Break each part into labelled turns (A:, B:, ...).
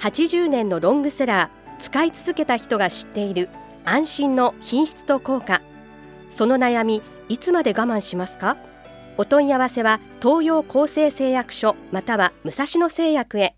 A: 80年のロングセラー使い続けた人が知っている安心の品質と効果その悩みいつまで我慢しますか？お問い合わせは東洋厚生製薬所または武蔵野製薬へ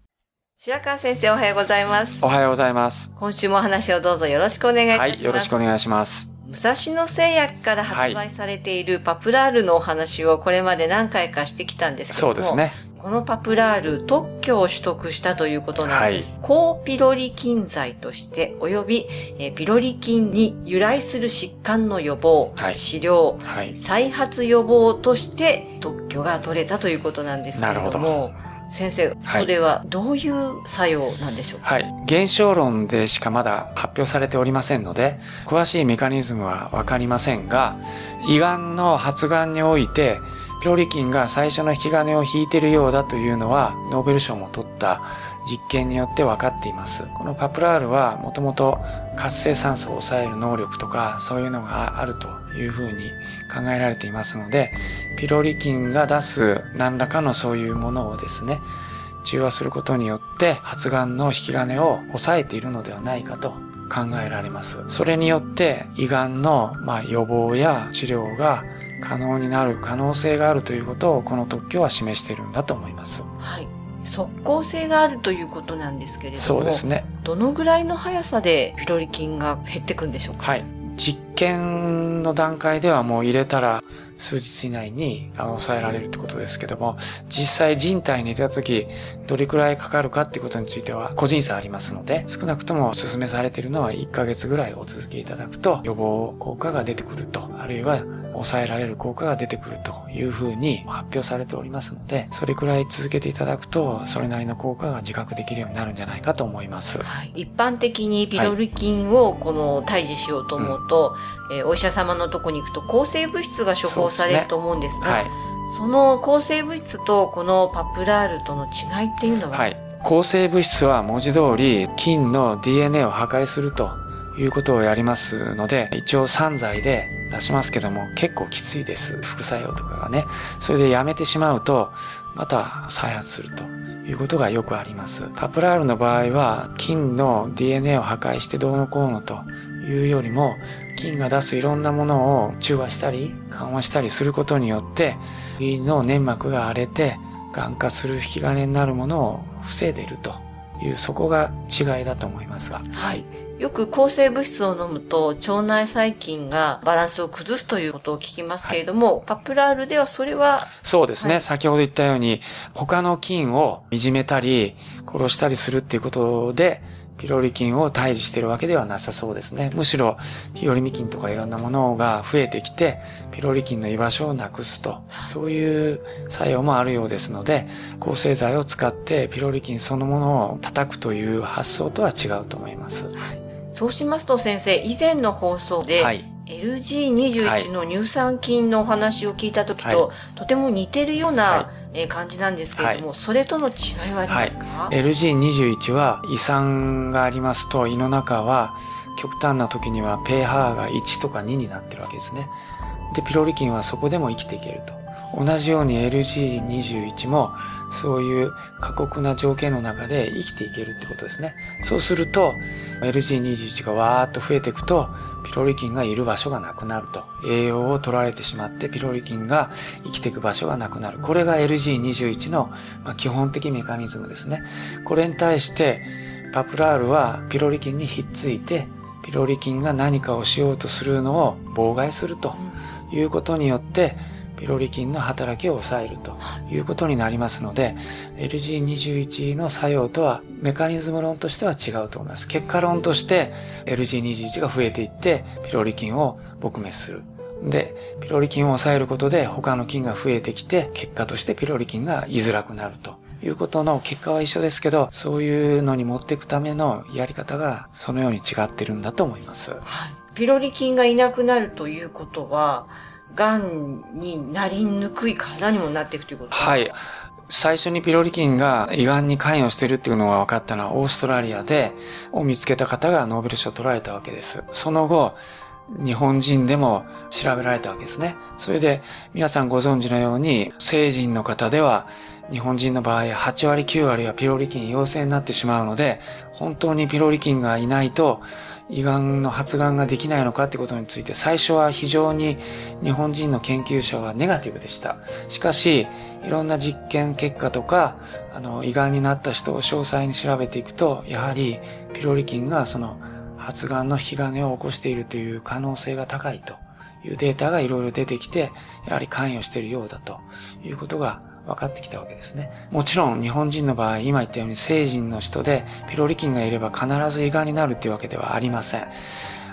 B: 白川先生おはようございます
C: おはようございます。
B: 今週もお話をどうぞよろしくお願いいたします、
C: はい、よろしくお願いします。
B: 武蔵野製薬から発売されているパプラールのお話をこれまで何回かしてきたんですけども
C: そうですね。
B: このパプラール特許を取得したということなんです。高ピロリ菌剤として及びえーピロリ菌に由来する疾患の予防、
C: はい
B: 治療、
C: はい。
B: 再発予防として特許が取れたということなんですけれども、先生、
C: はい
B: これはどういう作用なんでしょう？か、
C: はい。現象論でしかまだ発表されておりませんので、詳しいメカニズムはわかりませんが、胃がんの発がんにおいて、ピロリ菌が最初の引き金を引いているようだというのは、ノーベル賞も取った実験によって分かっています。このパプラールはもともと活性酸素を抑える能力とか、そういうのがあるというふうに考えられていますので、ピロリ菌が出す何らかのそういうものをですね、中和することによって発がんの引き金を抑えているのではないかと考えられます。それによって胃がんのま予防や治療が可能になる可能性があるということをこの特許は示しているんだと思います。
B: はい。即効性があるということなんですけれども、
C: そうですね。
B: どのぐらいの速さでピロリ菌が減っていくんでしょうか？
C: はい。実験の段階ではもう入れたら数日以内に抑えられるってことですけども、実際人体に入れた時どれくらいかかるかってことについては個人差ありますので、少なくともお勧めされているのは1ヶ月ぐらいお続けいただくと予防効果が出てくると、あるいは抑えられる効果が出てくるというふうに発表されておりますので、それくらい続けていただくと、それなりの効果が自覚できるようになるんじゃないかと思います。
B: はい、一般的にピロリ菌をこの退治しようと思うと、えーお医者様のとこに行くと抗生物質が処方されると思うんですが、
C: はい。
B: その抗生物質とこのパプラールとの違いっていうのは、
C: はい。抗生物質は文字通り菌の DNA を破壊するということをやりますので、一応散剤で出しますけども結構きついです。副作用とかがね。それでやめてしまうと、また再発するということがよくあります。パプラールの場合は菌の DNA を破壊してどうのこうのというよりも、菌が出すいろんなものを中和したり緩和したりすることによって、胃の粘膜が荒れて、癌化する引き金になるものを防いでいるという、そこが違いだと思いますが。
B: はい。よく抗生物質を飲むと腸内細菌がバランスを崩すということを聞きますけれども、パプラールではそれは、
C: そうですね。
B: はい
C: 先ほど言ったように、他の菌をいじめたり、殺したりするっていうことで、ピロリ菌を退治しているわけではなさそうですね。むしろ、ピロリミ菌とかいろんなものが増えてきて、ピロリ菌の居場所をなくすと、そういう作用もあるようですので、抗生剤を使ってピロリ菌そのものを叩くという発想とは違うと思います。
B: そうしますと先生、以前の放送で、
C: はい。
B: LG21 の乳酸菌のお話を聞いた時と、
C: は
B: とても似てるような、
C: は
B: えー感じなんですけれども、それとの違いはありますか、
C: LG21 は胃酸がありますと胃の中は極端な時には pH が1とか2になってるわけですね。で、ピロリ菌はそこでも生きていけると。同じように LG21 もそういう過酷な条件の中で生きていけるってことですね。そうすると LG21 がわーっと増えていくとピロリ菌がいる場所がなくなると。栄養を取られてしまってピロリ菌が生きていく場所がなくなる。これが LG21 の基本的メカニズムですね。これに対してパプラールはピロリ菌にひっついてピロリ菌が何かをしようとするのを妨害するということによってピロリ菌の働きを抑えるということになりますので LG21 の作用とはメカニズム論としては違うと思います。結果論として LG21 が増えていってピロリ菌を撲滅する。で、ピロリ菌を抑えることで他の菌が増えてきて結果としてピロリ菌が居づらくなるということの結果は一緒ですけど、そういうのに持っていくためのやり方がそのように違ってるんだと思います。はい、
B: ピロリ菌がいなくなるということは、癌になりにくい体にもなっていくということですか
C: はい。最初にピロリ菌が胃がんに関与してるっていうのが分かったのはオーストラリアで、を見つけた方がノーベル賞を取られたわけです。その後、日本人でも調べられたわけですね。それで皆さんご存知のように、成人の方では日本人の場合8割9割はピロリ菌陽性になってしまうので、本当にピロリ菌がいないと胃がんの発がんができないのかってことについて最初は非常に日本人の研究者はネガティブでした。しかし、いろんな実験結果とか、あの、胃がんになった人を詳細に調べていくと、やはりピロリ菌がその発がんの引き金を起こしているという可能性が高いというデータがいろいろ出てきて、やはり関与しているようだということが分かってきたわけですね。もちろん日本人の場合、今言ったように成人の人でピロリ菌がいれば必ず胃がんになるっていうわけではありません。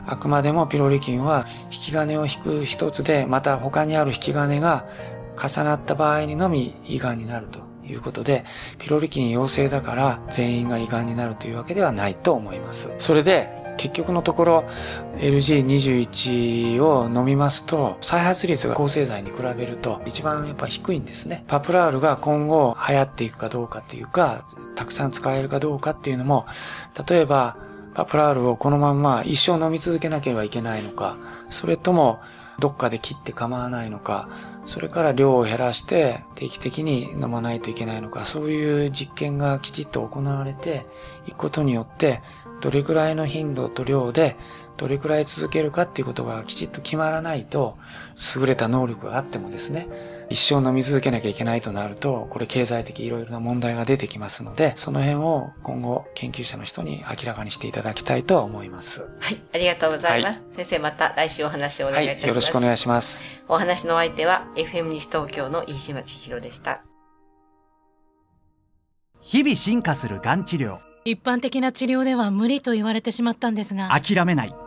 C: あくまでもピロリ菌は引き金を引く一つで、また他にある引き金が重なった場合にのみ胃がんになるということで、ピロリ菌陽性だから全員が胃がんになるというわけではないと思います。それで、結局のところ LG21 を飲みますと再発率が抗生剤に比べると一番やっぱ低いんですね。パプラールが今後流行っていくかどうかっていうかたくさん使えるかどうかっていうのも例えばパプラールをこのまんま一生飲み続けなければいけないのかそれともどっかで切って構わないのか、それから量を減らして定期的に飲まないといけないのか、そういう実験がきちっと行われていくことによって、どれくらいの頻度と量でどれくらい続けるかっていうことがきちっと決まらないと、優れた能力があってもですね、一生飲み続けなきゃいけないとなると、これ経済的いろいろな問題が出てきますので、その辺を今後研究者の人に明らかにしていただきたいとは思います。
B: はい、ありがとうございます。はい、先生また来週お話をお願いいたします。はい、
C: よろしくお願いします。
B: お話の相手は FM 西東京の飯島千尋でした。
D: 日々進化するがん治療。
E: 一般的な治療では無理と言われてしまったんですが。
D: 諦めない。